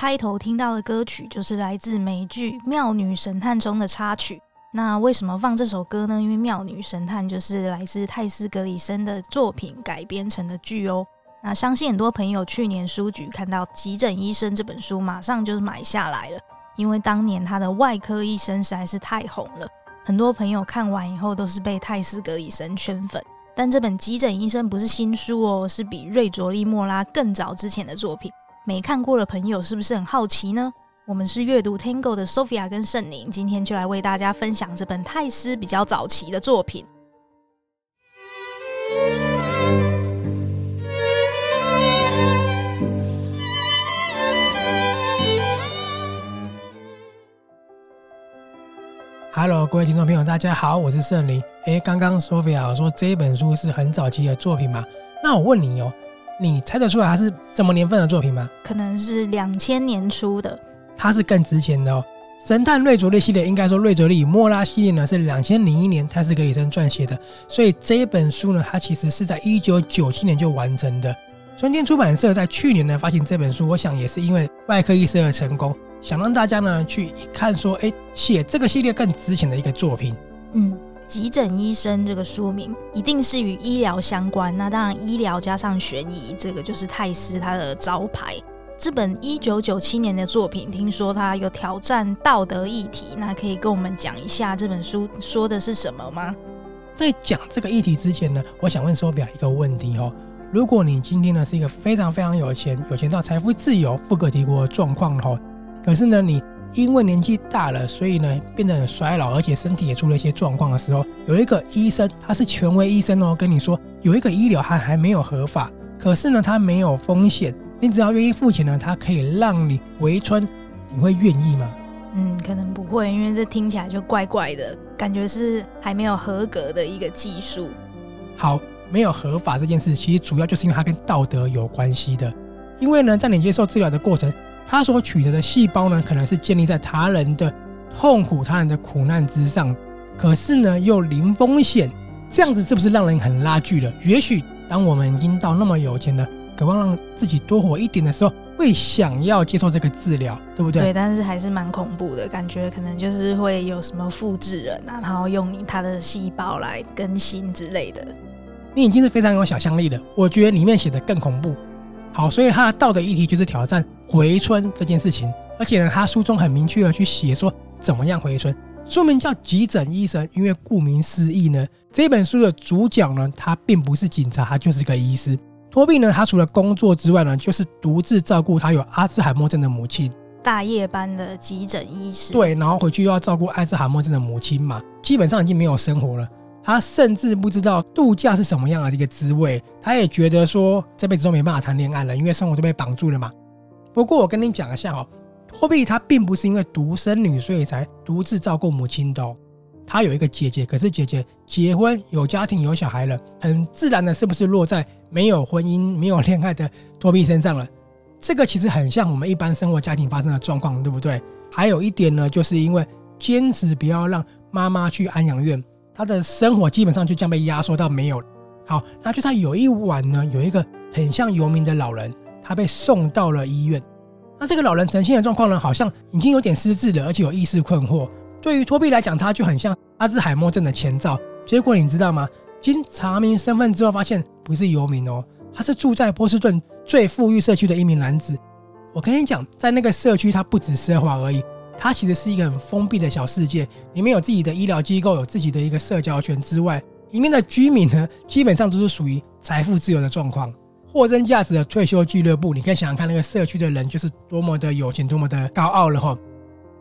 开头听到的歌曲就是来自美剧《妙女神探》中的插曲。那为什么放这首歌呢？因为《妙女神探》就是来自泰斯·格里森的作品改编成的剧哦。那相信很多朋友去年书局看到《急诊医生》这本书，马上就是买下来了，因为当年他的外科医生实在是太红了，很多朋友看完以后都是被泰斯·格里森圈粉。但这本《急诊医生》不是新书哦，是比瑞卓利·莫拉更早之前的作品。没看过的朋友是不是很好奇呢？我们是阅读 Tango 的 Sophia 跟圣宁，今天就来为大家分享这本泰斯比较早期的作品。Hello，各位听众朋友，大家好，我是圣宁。诶，刚刚 Sophia 说这一本书是很早期的作品嘛？那我问你哦。你猜得出来它是什么年份的作品吗？可能是两千年初的。它是更之前的哦。神探瑞卓利系列，应该说瑞卓利与莫拉系列呢是两千零一年泰斯格里森撰写的，所以这一本书呢，它其实是在一九九七年就完成的。春天出版社在去年呢发行这本书，我想也是因为外科医生的成功，想让大家呢去一看说，哎，写这个系列更值钱的一个作品。嗯。急诊医生这个书名一定是与医疗相关，那当然医疗加上悬疑，这个就是泰斯他的招牌。这本一九九七年的作品，听说他有挑战道德议题，那可以跟我们讲一下这本书说的是什么吗？在讲这个议题之前呢，我想问 Sophia 一个问题哦：如果你今天呢是一个非常非常有钱，有钱到财富自由、富可敌国的状况哦，可是呢你。因为年纪大了，所以呢变得很衰老，而且身体也出了一些状况的时候，有一个医生，他是权威医生哦，跟你说有一个医疗还还没有合法，可是呢他没有风险，你只要愿意付钱呢，他可以让你回春，你会愿意吗？嗯，可能不会，因为这听起来就怪怪的，感觉是还没有合格的一个技术。好，没有合法这件事，其实主要就是因为它跟道德有关系的，因为呢在你接受治疗的过程。他所取得的细胞呢，可能是建立在他人的痛苦、他人的苦难之上，可是呢又零风险，这样子是不是让人很拉锯了？也许当我们已经到那么有钱了，渴望让自己多活一点的时候，会想要接受这个治疗，对不对？对，但是还是蛮恐怖的，感觉可能就是会有什么复制人啊，然后用你他的细胞来更新之类的。你已经是非常有想象力了，我觉得里面写的更恐怖。好，所以他的道德议题就是挑战回春这件事情，而且呢，他书中很明确的去写说怎么样回春。书名叫《急诊医生》，因为顾名思义呢，这本书的主角呢，他并不是警察，他就是个医师。托比呢，他除了工作之外呢，就是独自照顾他有阿兹海默症的母亲，大夜班的急诊医师。对，然后回去又要照顾阿兹海默症的母亲嘛，基本上已经没有生活了。他甚至不知道度假是什么样的一个滋味，他也觉得说这辈子都没办法谈恋爱了，因为生活都被绑住了嘛。不过我跟你讲一下哦，托比他并不是因为独生女所以才独自照顾母亲的哦，他有一个姐姐，可是姐姐结婚有家庭有小孩了，很自然的是不是落在没有婚姻没有恋爱的托比身上了？这个其实很像我们一般生活家庭发生的状况，对不对？还有一点呢，就是因为坚持不要让妈妈去安养院。他的生活基本上就这样被压缩到没有。好，那就在有一晚呢，有一个很像游民的老人，他被送到了医院。那这个老人呈现的状况呢，好像已经有点失智了，而且有意识困惑。对于托比来讲，他就很像阿兹海默症的前兆。结果你知道吗？经查明身份之后，发现不是游民哦，他是住在波士顿最富裕社区的一名男子。我跟你讲，在那个社区，他不止奢华而已。它其实是一个很封闭的小世界，里面有自己的医疗机构，有自己的一个社交圈之外，里面的居民呢，基本上都是属于财富自由的状况，货真价实的退休俱乐部。你可以想想看，那个社区的人就是多么的有钱，多么的高傲了哈。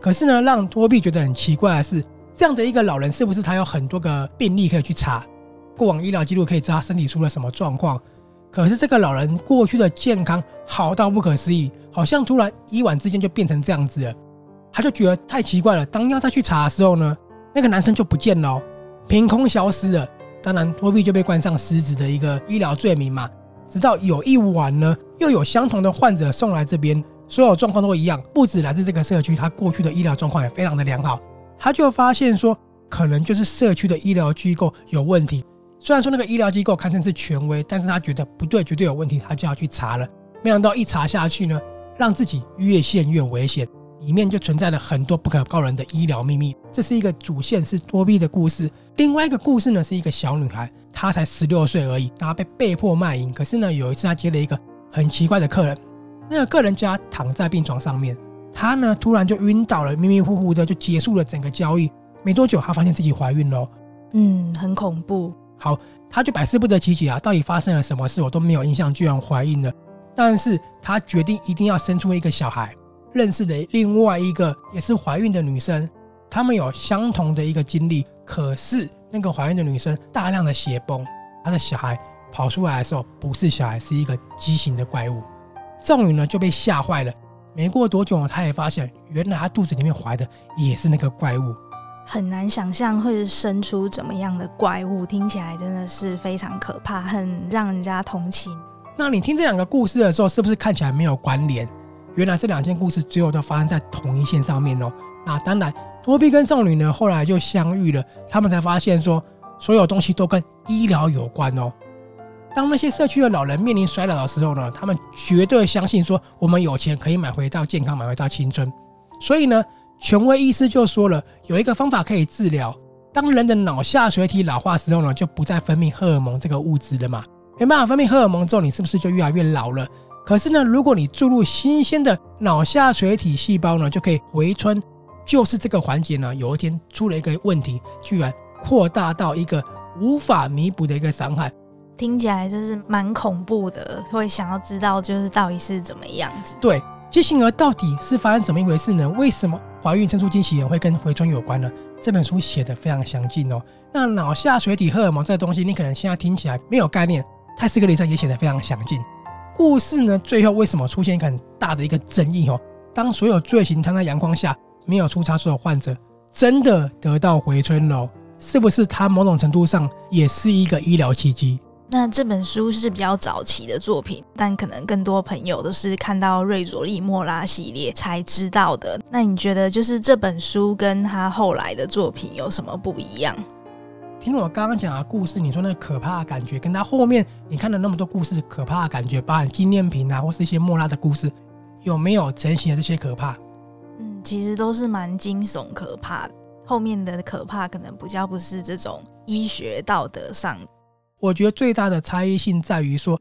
可是呢，让托比觉得很奇怪的是，这样的一个老人是不是他有很多个病例可以去查，过往医疗记录可以知道他身体出了什么状况？可是这个老人过去的健康好到不可思议，好像突然一晚之间就变成这样子了。他就觉得太奇怪了。当要再去查的时候呢，那个男生就不见了，凭空消失了。当然，托比就被冠上失职的一个医疗罪名嘛。直到有一晚呢，又有相同的患者送来这边，所有状况都一样，不止来自这个社区，他过去的医疗状况也非常的良好。他就发现说，可能就是社区的医疗机构有问题。虽然说那个医疗机构堪称是权威，但是他觉得不对，绝对有问题，他就要去查了。没想到一查下去呢，让自己越陷越危险。里面就存在了很多不可告人的医疗秘密。这是一个主线是多碧的故事。另外一个故事呢，是一个小女孩，她才十六岁而已，然后被被迫卖淫。可是呢，有一次她接了一个很奇怪的客人，那个客人家躺在病床上面，她呢突然就晕倒了，迷迷糊糊的就结束了整个交易。没多久，她发现自己怀孕了。嗯，很恐怖。好，她就百思不得其解啊，到底发生了什么事？我都没有印象，居然怀孕了。但是她决定一定要生出一个小孩。认识了另外一个也是怀孕的女生，她们有相同的一个经历。可是那个怀孕的女生大量的血崩，她的小孩跑出来的时候不是小孩，是一个畸形的怪物。宋宇呢就被吓坏了。没过多久，她也发现原来她肚子里面怀的也是那个怪物。很难想象会生出怎么样的怪物，听起来真的是非常可怕，很让人家同情。那你听这两个故事的时候，是不是看起来没有关联？原来这两件故事最后都发生在同一线上面哦。那当然，多比跟少女呢后来就相遇了，他们才发现说所有东西都跟医疗有关哦。当那些社区的老人面临衰老的时候呢，他们绝对相信说我们有钱可以买回到健康，买回到青春。所以呢，权威医师就说了，有一个方法可以治疗。当人的脑下垂体老化时候呢，就不再分泌荷尔蒙这个物质了嘛。没办法分泌荷尔蒙之后，你是不是就越来越老了？可是呢，如果你注入新鲜的脑下垂体细胞呢，就可以回春。就是这个环节呢，有一天出了一个问题，居然扩大到一个无法弥补的一个伤害。听起来就是蛮恐怖的，会想要知道就是到底是怎么样子。对，畸形儿到底是发生怎么一回事呢？为什么怀孕生出畸形儿会跟回春有关呢？这本书写的非常详尽哦。那脑下垂体荷尔蒙这个东西，你可能现在听起来没有概念，泰斯格里森也写得非常详尽。故事呢，最后为什么出现一个很大的一个争议哦？当所有罪行摊在阳光下，没有出差错的患者真的得到回春了，是不是？它某种程度上也是一个医疗奇迹。那这本书是比较早期的作品，但可能更多朋友都是看到瑞佐利莫拉系列才知道的。那你觉得，就是这本书跟他后来的作品有什么不一样？听我刚刚讲的故事，你说那个可怕的感觉，跟他后面你看了那么多故事可怕的感觉，包含纪念品啊，或是一些莫拉的故事，有没有承袭的这些可怕？嗯，其实都是蛮惊悚可怕的。后面的可怕可能比较不是这种医学道德上。我觉得最大的差异性在于说，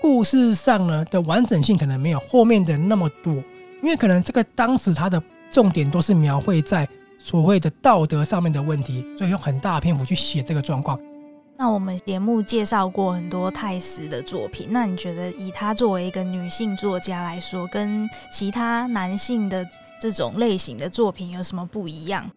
故事上呢的完整性可能没有后面的那么多，因为可能这个当时它的重点都是描绘在。所谓的道德上面的问题，所以用很大的篇幅去写这个状况。那我们节目介绍过很多泰斯的作品，那你觉得以她作为一个女性作家来说，跟其他男性的这种类型的作品有什么不一样？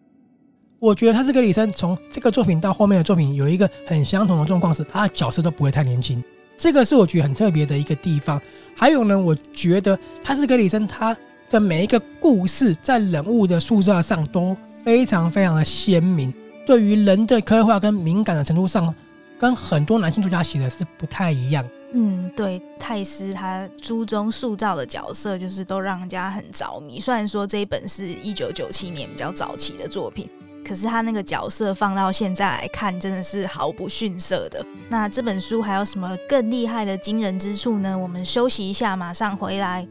我觉得泰斯格里森从这个作品到后面的作品有一个很相同的状况，是他的角色都不会太年轻，这个是我觉得很特别的一个地方。还有呢，我觉得他是格里森他的每一个故事在人物的塑造上都。非常非常的鲜明，对于人的刻画跟敏感的程度上，跟很多男性作家写的是不太一样。嗯，对，泰斯他书中塑造的角色就是都让人家很着迷。虽然说这一本是一九九七年比较早期的作品，可是他那个角色放到现在来看，真的是毫不逊色的。那这本书还有什么更厉害的惊人之处呢？我们休息一下，马上回来。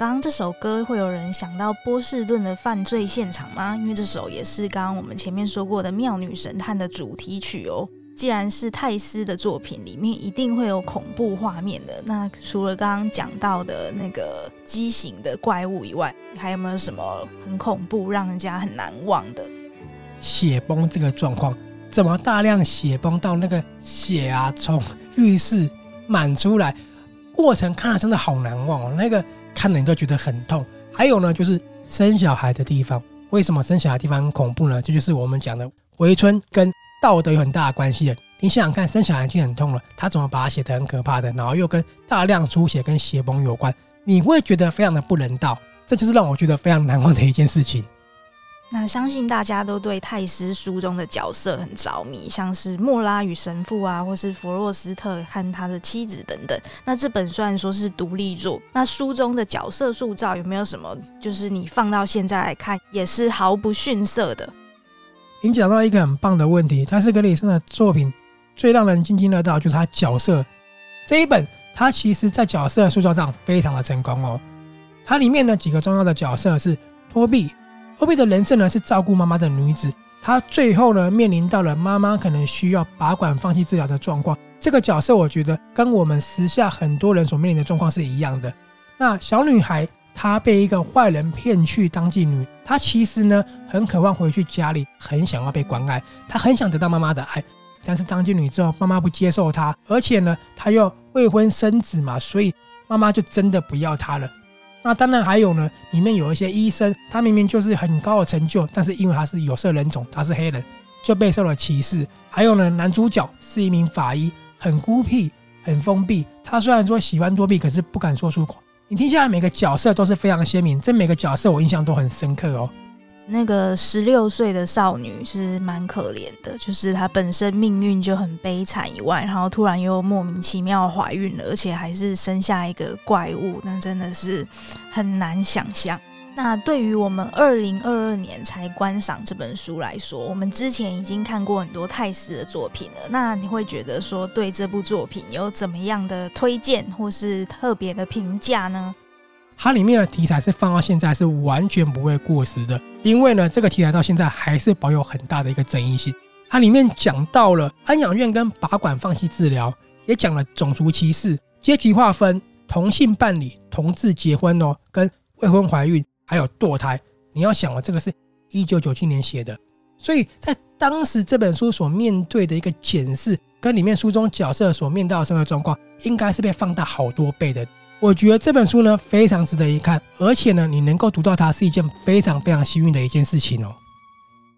刚刚这首歌会有人想到波士顿的犯罪现场吗？因为这首也是刚刚我们前面说过的《妙女神探》的主题曲哦。既然是泰斯的作品，里面一定会有恐怖画面的。那除了刚刚讲到的那个畸形的怪物以外，还有没有什么很恐怖、让人家很难忘的？血崩这个状况，怎么大量血崩到那个血啊，从浴室满出来，过程看了真的好难忘哦。那个。看了你都觉得很痛。还有呢，就是生小孩的地方，为什么生小孩的地方很恐怖呢？这就是我们讲的回春跟道德有很大的关系的。你想想看，生小孩已经很痛了，他怎么把它写得很可怕的？然后又跟大量出血跟血崩有关，你会觉得非常的不人道。这就是让我觉得非常难忘的一件事情。那相信大家都对泰斯书中的角色很着迷，像是莫拉与神父啊，或是弗洛斯特和他的妻子等等。那这本虽然说是独立作，那书中的角色塑造有没有什么，就是你放到现在来看也是毫不逊色的？您讲到一个很棒的问题，泰斯格里森的作品最让人津津乐道就是他角色这一本，他其实在角色塑造上非常的成功哦。它里面的几个重要的角色是托比。托比的人设呢是照顾妈妈的女子，她最后呢面临到了妈妈可能需要拔管放弃治疗的状况。这个角色我觉得跟我们时下很多人所面临的状况是一样的。那小女孩她被一个坏人骗去当妓女，她其实呢很渴望回去家里，很想要被关爱，她很想得到妈妈的爱。但是当妓女之后，妈妈不接受她，而且呢她又未婚生子嘛，所以妈妈就真的不要她了。那当然还有呢，里面有一些医生，他明明就是很高的成就，但是因为他是有色人种，他是黑人，就备受了歧视。还有呢，男主角是一名法医，很孤僻，很封闭。他虽然说喜欢作弊，可是不敢说出口。你听下来，每个角色都是非常鲜明，这每个角色我印象都很深刻哦。那个十六岁的少女是蛮可怜的，就是她本身命运就很悲惨以外，然后突然又莫名其妙怀孕了，而且还是生下一个怪物，那真的是很难想象。那对于我们二零二二年才观赏这本书来说，我们之前已经看过很多泰斯的作品了，那你会觉得说对这部作品有怎么样的推荐或是特别的评价呢？它里面的题材是放到现在是完全不会过时的，因为呢，这个题材到现在还是保有很大的一个争议性。它里面讲到了安养院跟拔管放弃治疗，也讲了种族歧视、阶级划分、同性伴侣、同志结婚哦，跟未婚怀孕，还有堕胎。你要想哦，这个是一九九七年写的，所以在当时这本书所面对的一个检视，跟里面书中角色所面对的生活状况，应该是被放大好多倍的。我觉得这本书呢非常值得一看，而且呢，你能够读到它是一件非常非常幸运的一件事情哦。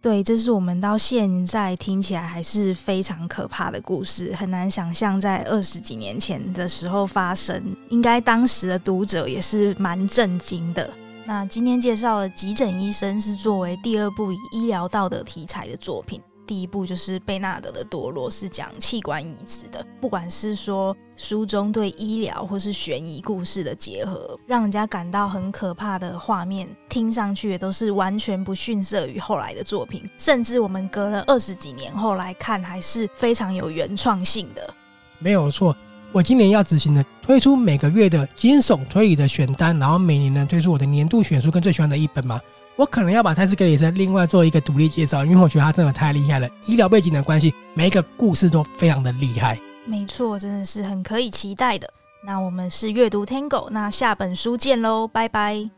对，这是我们到现在听起来还是非常可怕的故事，很难想象在二十几年前的时候发生，应该当时的读者也是蛮震惊的。那今天介绍的《急诊医生》是作为第二部以医疗道德题材的作品。第一部就是贝纳德的堕落，是讲器官移植的。不管是说书中对医疗或是悬疑故事的结合，让人家感到很可怕的画面，听上去也都是完全不逊色于后来的作品。甚至我们隔了二十几年后来看，还是非常有原创性的。没有错，我今年要执行的推出每个月的惊悚推理的选单，然后每年呢推出我的年度选书跟最喜欢的一本嘛。我可能要把泰斯格里森另外做一个独立介绍因为我觉得他真的太厉害了医疗背景的关系每一个故事都非常的厉害。没错真的是很可以期待的。那我们是阅读 tango 那下本书见喽拜拜。